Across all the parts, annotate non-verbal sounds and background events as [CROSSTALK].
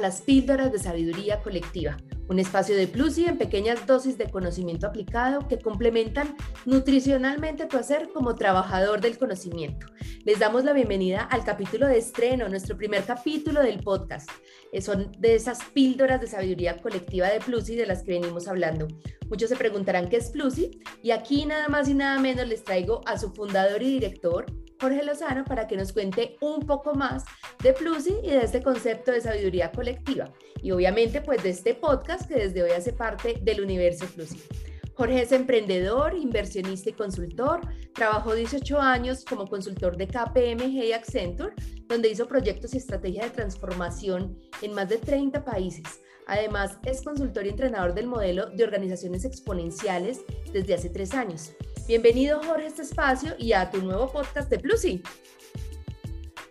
las píldoras de sabiduría colectiva, un espacio de plus y en pequeñas dosis de conocimiento aplicado que complementan nutricionalmente tu hacer como trabajador del conocimiento. Les damos la bienvenida al capítulo de estreno, nuestro primer capítulo del podcast. Eh, son de esas píldoras de sabiduría colectiva de Plusi de las que venimos hablando. Muchos se preguntarán qué es Plusi y aquí nada más y nada menos les traigo a su fundador y director, Jorge Lozano para que nos cuente un poco más de Plusi y de este concepto de sabiduría colectiva. Y obviamente pues de este podcast que desde hoy hace parte del universo Plusi. Jorge es emprendedor, inversionista y consultor. Trabajó 18 años como consultor de KPMG y Accenture, donde hizo proyectos y estrategias de transformación en más de 30 países. Además, es consultor y entrenador del modelo de organizaciones exponenciales desde hace tres años. Bienvenido, Jorge, a este espacio y a tu nuevo podcast de Plusi.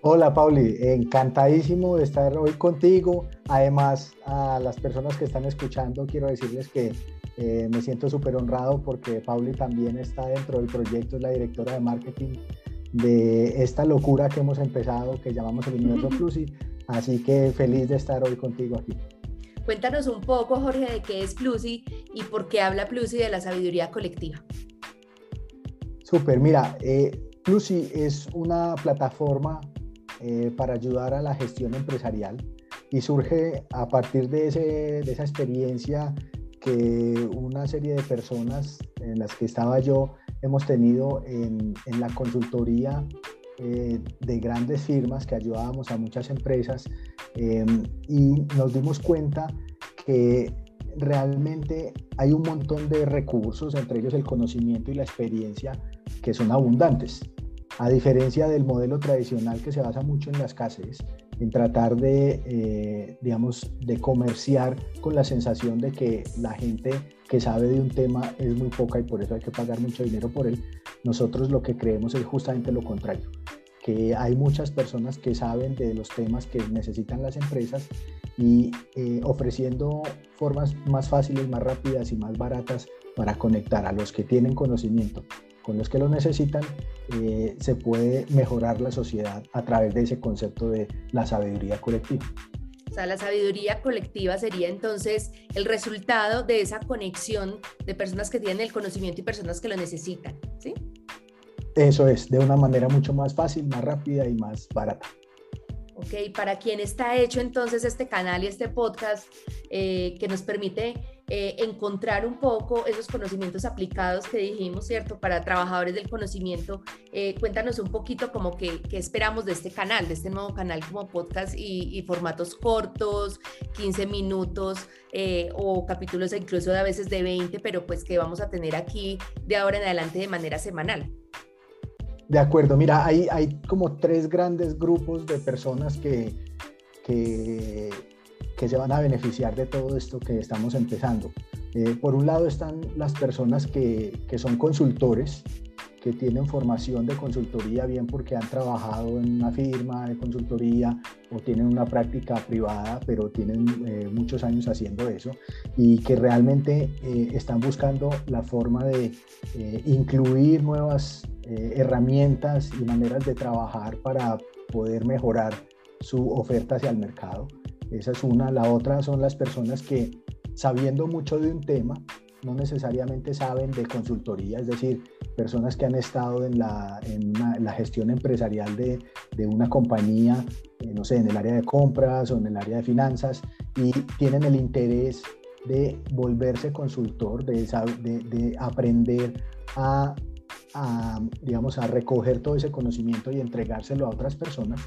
Hola, Pauli. Encantadísimo de estar hoy contigo. Además, a las personas que están escuchando, quiero decirles que eh, me siento súper honrado porque Pauli también está dentro del proyecto, es la directora de marketing de esta locura que hemos empezado, que llamamos el Universo [LAUGHS] Plusi. Así que feliz de estar hoy contigo aquí. Cuéntanos un poco, Jorge, de qué es Plusi y por qué habla Plusi de la sabiduría colectiva. Súper, mira, eh, es una plataforma eh, para ayudar a la gestión empresarial y surge a partir de, esa experiencia que una serie de personas en las que estaba yo hemos tenido en, la consultoría eh, de grandes firmas que ayudábamos a muchas empresas em, y nos dimos cuenta que realmente hay un montón de recursos, entre ellos el conocimiento y la experiencia, que son abundantes, a diferencia del modelo tradicional que se basa mucho en las escasez, en tratar de, eh, digamos, de comerciar con la sensación de que la gente que sabe de un tema es muy poca y por eso hay que pagar mucho dinero por él. Nosotros lo que creemos es justamente lo contrario, que hay muchas personas que saben de los temas que necesitan las empresas y eh, ofreciendo formas más fáciles, más rápidas y más baratas para conectar a los que tienen conocimiento con los que lo necesitan, eh, se puede mejorar la sociedad a través de ese concepto de la sabiduría colectiva. O sea, la sabiduría colectiva sería entonces el resultado de esa conexión de personas que tienen el conocimiento y personas que lo necesitan. Eso es, de una manera mucho más fácil, más rápida y más barata. Ok, para quien está hecho entonces este canal y este podcast eh, que nos permite eh, encontrar un poco esos conocimientos aplicados que dijimos, ¿cierto? Para trabajadores del conocimiento, eh, cuéntanos un poquito como que, esperamos de este canal, de este nuevo canal como podcast y, formatos cortos, 15 minutos o capítulos incluso a veces de 20, pero pues que vamos a tener aquí de ahora en adelante de manera semanal. De acuerdo, mira, hay, hay como tres grandes grupos de personas que, que que se van a beneficiar de todo esto que estamos empezando. Eh, por un lado están las personas que, que, son consultores, que tienen formación de consultoría, bien porque han trabajado en una firma de consultoría o tienen una práctica privada, pero tienen eh, muchos años haciendo eso y que realmente eh, están buscando la forma de incluir nuevas herramientas y maneras de trabajar para poder mejorar su oferta hacia el mercado. Esa es una. La otra son las personas que, sabiendo mucho de un tema, no necesariamente saben de consultoría, es decir, personas que han estado en la, en la gestión empresarial de, de una compañía, eh, no sé, en el área de compras o en el área de finanzas y tienen el interés de volverse consultor, de, de, de aprender a, a, digamos, a recoger todo ese conocimiento y entregárselo a otras personas.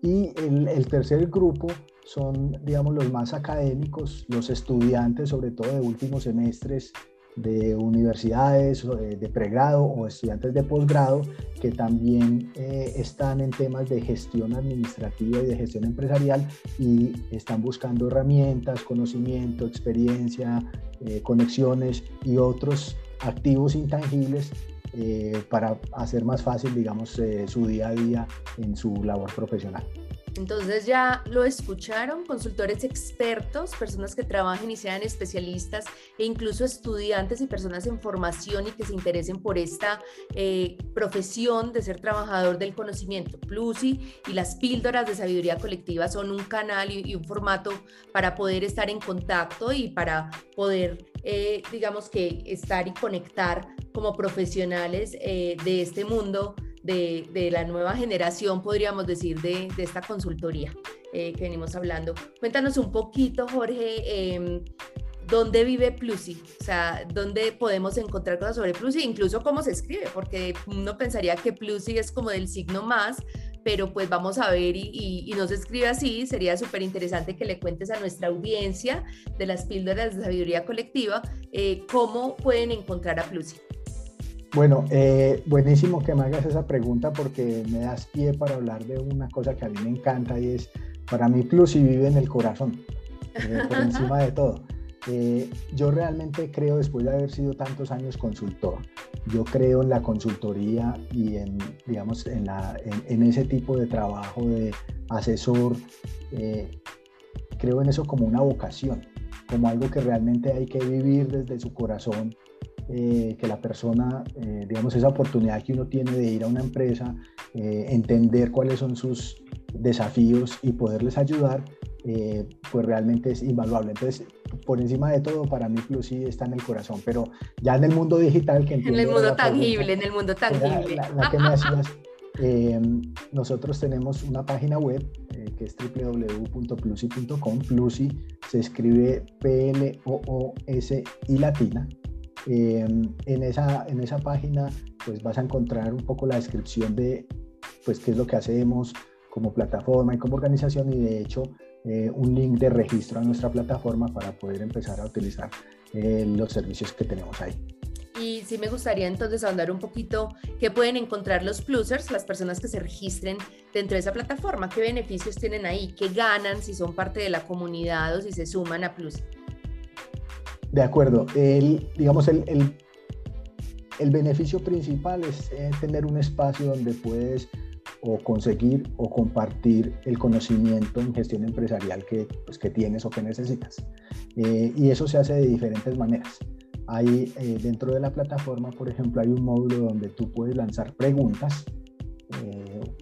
Y el, el tercer grupo son, digamos, los más académicos, los estudiantes, sobre todo de últimos semestres de universidades de, pregrado o estudiantes de posgrado que también eh, están en temas de gestión administrativa y de gestión empresarial y están buscando herramientas, conocimiento, experiencia, eh, conexiones y otros activos intangibles eh, para hacer más fácil, digamos, su día a día en su labor profesional. Entonces ya lo escucharon, consultores expertos, personas que trabajen y sean especialistas e incluso estudiantes y personas en formación y que se interesen por esta eh, profesión de ser trabajador del conocimiento. Plusi y las píldoras de sabiduría colectiva son un canal y, un formato para poder estar en contacto y para poder, eh, digamos que, estar y conectar como profesionales eh, de este mundo de, la nueva generación, podríamos decir, de, esta consultoría eh, que venimos hablando. Cuéntanos un poquito, Jorge, em, dónde vive Plusi, o sea, dónde podemos encontrar cosas sobre Plusi, incluso cómo se escribe, porque uno pensaría que Plusi es como del signo más, pero pues vamos a ver y, no se escribe así, sería súper interesante que le cuentes a nuestra audiencia de las píldoras de sabiduría colectiva eh, cómo pueden encontrar a Plusi. Bueno, eh, buenísimo que me hagas esa pregunta porque me das pie para hablar de una cosa que a mí me encanta y es, para mí Plus y vive en el corazón, eh, por [LAUGHS] encima de todo. Eh, yo realmente creo, después de haber sido tantos años consultor, yo creo en la consultoría y en, digamos, en, la, en, ese tipo de trabajo de asesor. creo en eso como una vocación, como algo que realmente hay que vivir desde su corazón eh, que la persona, eh, digamos, esa oportunidad que uno tiene de ir a una empresa, eh, entender cuáles son sus desafíos y poderles ayudar, pues realmente es invaluable. Entonces, por encima de todo, para mí Plus sí está en el corazón, pero ya en el mundo digital que En el mundo tangible, en el mundo tangible. La, que me hacías, [LAUGHS] nosotros tenemos una página web que es www.plusi.com. Plusi se escribe P-L-O-O-S y latina. Em, en, esa, en esa página pues vas a encontrar un poco la descripción de pues qué es lo que hacemos como plataforma y como organización y de hecho eh, un link de registro a nuestra plataforma para poder empezar a utilizar eh, los servicios que tenemos ahí. Y sí me gustaría entonces ahondar un poquito qué pueden encontrar los plusers, las personas que se registren dentro de esa plataforma, qué beneficios tienen ahí, qué ganan si son parte de la comunidad o si se suman a Plus. De acuerdo. El, digamos, el, el, beneficio principal es eh, tener un espacio donde puedes o conseguir o compartir el conocimiento en gestión empresarial que, pues, que tienes o que necesitas. Eh, y eso se hace de diferentes maneras. Hay eh, dentro de la plataforma, por ejemplo, hay un módulo donde tú puedes lanzar preguntas,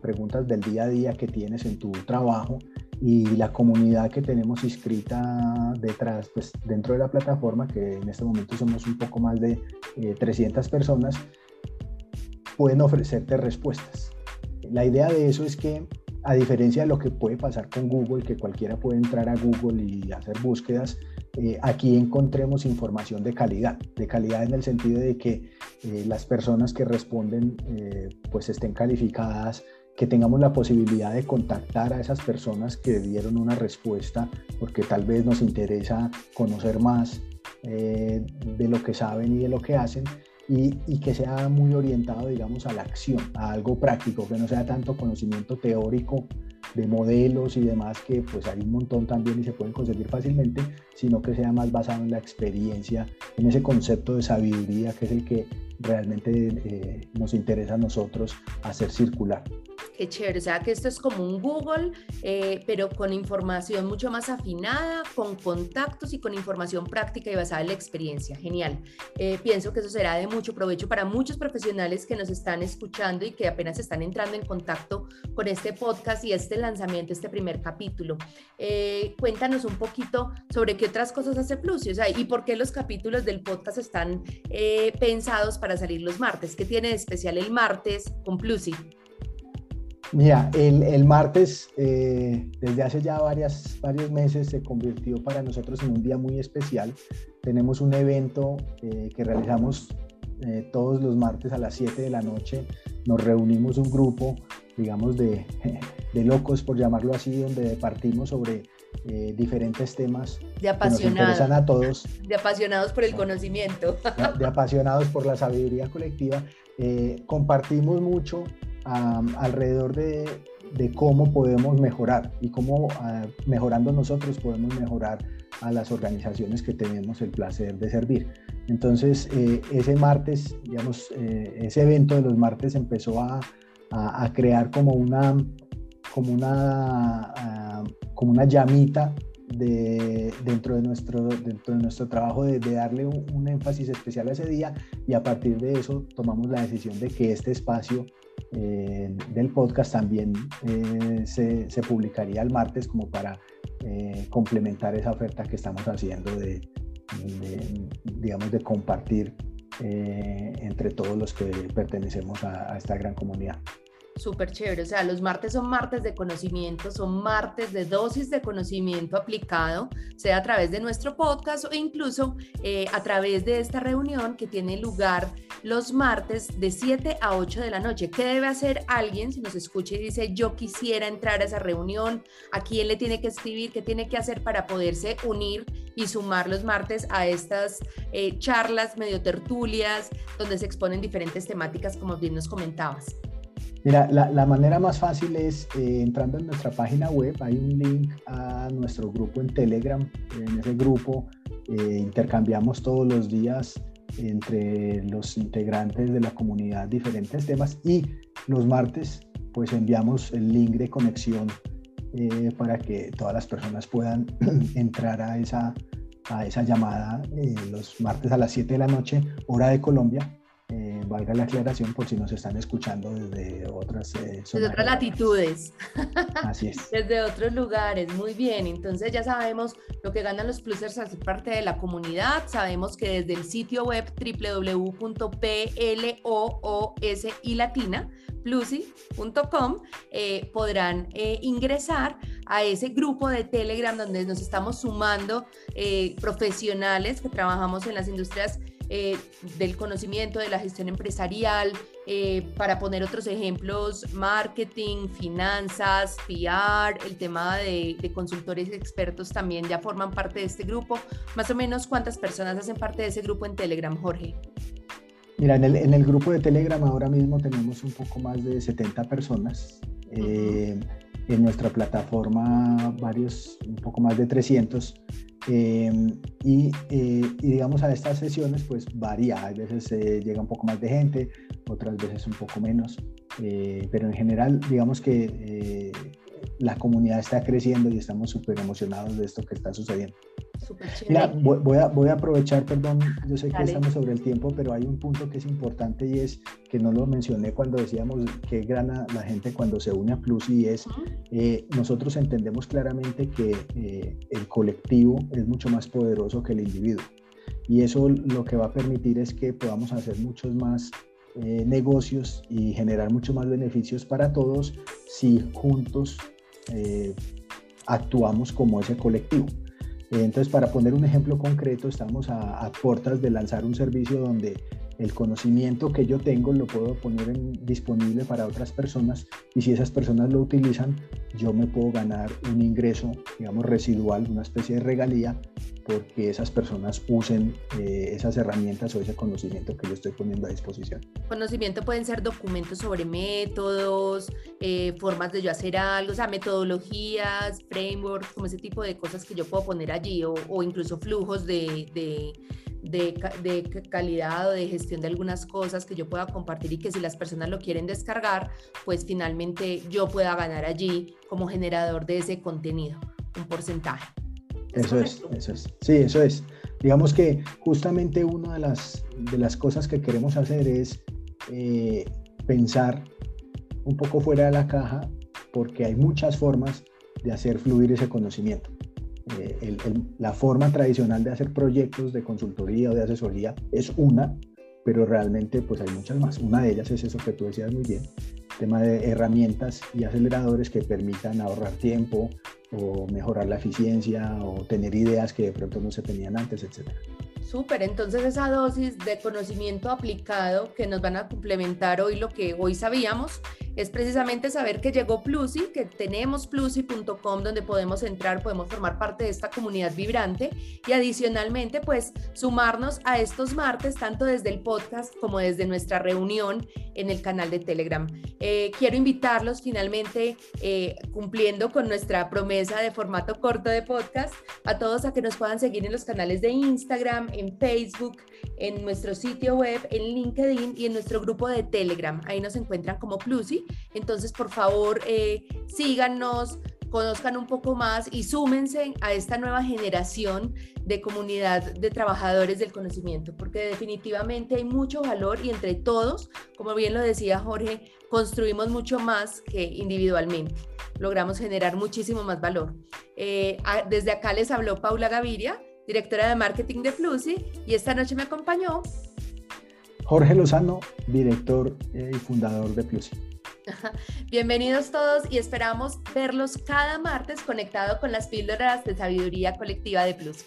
preguntas del día a día que tienes en tu trabajo y la comunidad que tenemos inscrita detrás, pues dentro de la plataforma, que en este momento somos un poco más de 300 eh, personas, pueden ofrecerte respuestas. La idea de eso es que, a diferencia de lo que puede pasar con Google, que cualquiera puede entrar a Google y hacer búsquedas, eh, aquí encontremos información de calidad, de calidad en el sentido de que eh, las personas que responden pues estén calificadas que tengamos la posibilidad de contactar a esas personas que dieron una respuesta, porque tal vez nos interesa conocer más eh, de lo que saben y de lo que hacen, y, y, que sea muy orientado, digamos, a la acción, a algo práctico, que no sea tanto conocimiento teórico de modelos y demás, que pues hay un montón también y se pueden conseguir fácilmente, sino que sea más basado en la experiencia, en ese concepto de sabiduría que es el que realmente eh, nos interesa a nosotros hacer circular. Qué chévere, o sea que esto es como un Google, eh, pero con información mucho más afinada, con contactos y con información práctica y basada en la experiencia. Genial. Eh, pienso que eso será de mucho provecho para muchos profesionales que nos están escuchando y que apenas están entrando en contacto con este podcast y este lanzamiento, este primer capítulo. Eh, cuéntanos un poquito sobre qué otras cosas hace Plus o sea, y por qué los capítulos del podcast están pensados para salir los martes. ¿Qué tiene de especial el martes con Plusi? Mira, el, martes, eh, desde hace ya varias, varios meses, se convirtió para nosotros en un día muy especial. Tenemos un evento eh, que realizamos eh, todos los martes a las 7 de la noche. Nos reunimos un grupo, digamos, de, [LAUGHS] de locos, por llamarlo así, donde partimos sobre diferentes temas de apasionados, que nos interesan a todos. De apasionados por el conocimiento. De, de apasionados por la sabiduría colectiva. compartimos mucho alrededor de, cómo podemos mejorar y cómo ah, mejorando nosotros podemos mejorar a las organizaciones que tenemos el placer de servir. Entonces, eh, ese martes, digamos, eh, ese evento de los martes empezó a, crear como una, como una, ah, como una llamita de, dentro, de nuestro, dentro de nuestro trabajo de, darle un, énfasis especial a ese día y a partir de eso tomamos la decisión de que este espacio eh, del podcast también eh, se, se, publicaría el martes como para eh, complementar esa oferta que estamos haciendo de, digamos, de compartir entre todos los que pertenecemos a esta gran comunidad súper chévere. O sea, los martes son martes de conocimiento, son martes de dosis de conocimiento aplicado, sea a través de nuestro podcast o incluso eh, a través de esta reunión que tiene lugar los martes de 7 a 8 de la noche. ¿Qué debe hacer alguien si nos escucha y dice yo quisiera entrar a esa reunión? ¿A quién le tiene que escribir? ¿Qué tiene que hacer para poderse unir y sumar los martes a estas eh, charlas medio tertulias donde se exponen diferentes temáticas como bien nos comentabas? Mira, la, manera más fácil es eh, entrando en nuestra página web, hay un link a nuestro grupo en Telegram. En ese grupo eh, intercambiamos todos los días entre los integrantes de la comunidad diferentes temas y los martes pues enviamos el link de conexión eh, para que todas las personas puedan [CLEARS THROAT] entrar a esa, a esa llamada los martes a las 7 de la noche, hora de Colombia, valga la aclaración por si nos están escuchando desde otras eh, Desde otras latitudes. Así es. [LAUGHS] desde otros lugares, muy bien. Entonces ya sabemos lo que ganan los plusers al ser parte de la comunidad. Sabemos que desde el sitio web www.ploosi plusi.com eh, podrán eh, ingresar a ese grupo de Telegram donde nos estamos sumando eh, profesionales que trabajamos en las industrias eh, del conocimiento de la gestión empresarial, eh, para poner otros ejemplos, marketing, finanzas, PR, el tema de, consultores expertos también ya forman parte de este grupo. Más o menos, ¿cuántas personas hacen parte de ese grupo en Telegram, Jorge? Mira, en el, en el grupo de Telegram ahora mismo tenemos un poco más de 70 personas. Eh, en nuestra plataforma varios, un poco más de 300. Em, y, eh, y, digamos a estas sesiones pues varía, a veces eh, llega un poco más de gente, otras veces un poco menos, eh, pero en general digamos que la comunidad está creciendo y estamos súper emocionados de esto que está sucediendo. Mira, voy, a, voy a aprovechar, perdón, yo sé que estamos sobre el tiempo, pero hay un punto que es importante y es que no lo mencioné cuando decíamos que gana la gente cuando se une a Plus y es, eh, nosotros entendemos claramente que eh, el colectivo es mucho más poderoso que el individuo. Y eso lo que va a permitir es que podamos hacer muchos más eh, negocios y generar muchos más beneficios para todos si juntos actuamos como ese colectivo. Entonces, para poner un ejemplo concreto, estamos a, a puertas de lanzar un servicio donde el conocimiento que yo tengo lo puedo poner en, disponible para otras personas y si esas personas lo utilizan, yo me puedo ganar un ingreso, digamos, residual, una especie de regalía, porque esas personas usen eh, esas herramientas o ese conocimiento que yo estoy poniendo a disposición. Conocimiento pueden ser documentos sobre métodos, eh, formas de yo hacer algo, o sea, metodologías, frameworks, como ese tipo de cosas que yo puedo poner allí, o, incluso flujos de de, calidad o de gestión de algunas cosas que yo pueda compartir y que si las personas lo quieren descargar, pues finalmente yo pueda ganar allí como generador de ese contenido un porcentaje. eso es, eso es. Sí, eso es. Digamos que justamente una de las, de las cosas que queremos hacer es eh, pensar un poco fuera de la caja porque hay muchas formas de hacer fluir ese conocimiento. Eh, la forma tradicional de hacer proyectos de consultoría o de asesoría es una, pero realmente pues hay muchas más. Una de ellas es eso que tú decías muy bien, tema de herramientas y aceleradores que permitan ahorrar tiempo o mejorar la eficiencia o tener ideas que de pronto no se tenían antes, etcétera. Súper, entonces esa dosis de conocimiento aplicado que nos van a complementar hoy lo que hoy sabíamos es precisamente saber que llegó Plusi, que tenemos plusi.com donde podemos entrar, podemos formar parte de esta comunidad vibrante y adicionalmente pues sumarnos a estos martes tanto desde el podcast como desde nuestra reunión en el canal de Telegram. Eh, quiero invitarlos finalmente eh, cumpliendo con nuestra promesa de formato corto de podcast a todos a que nos puedan seguir en los canales de Instagram, en Facebook, en nuestro sitio web, en LinkedIn y en nuestro grupo de Telegram. Ahí nos encuentran como Plusi Entonces, por favor, eh, síganos, conozcan un poco más y súmense a esta nueva generación de comunidad de trabajadores del conocimiento, porque definitivamente hay mucho valor y entre todos, como bien lo decía Jorge, construimos mucho más que individualmente. Logramos generar muchísimo más valor. Eh, desde acá les habló Paula Gaviria, directora de marketing de Flusi, y esta noche me acompañó Jorge Lozano, director eh, y fundador de Plusi. [LAUGHS] Bienvenidos todos y esperamos verlos cada martes conectado con las píldoras de sabiduría colectiva de Plus.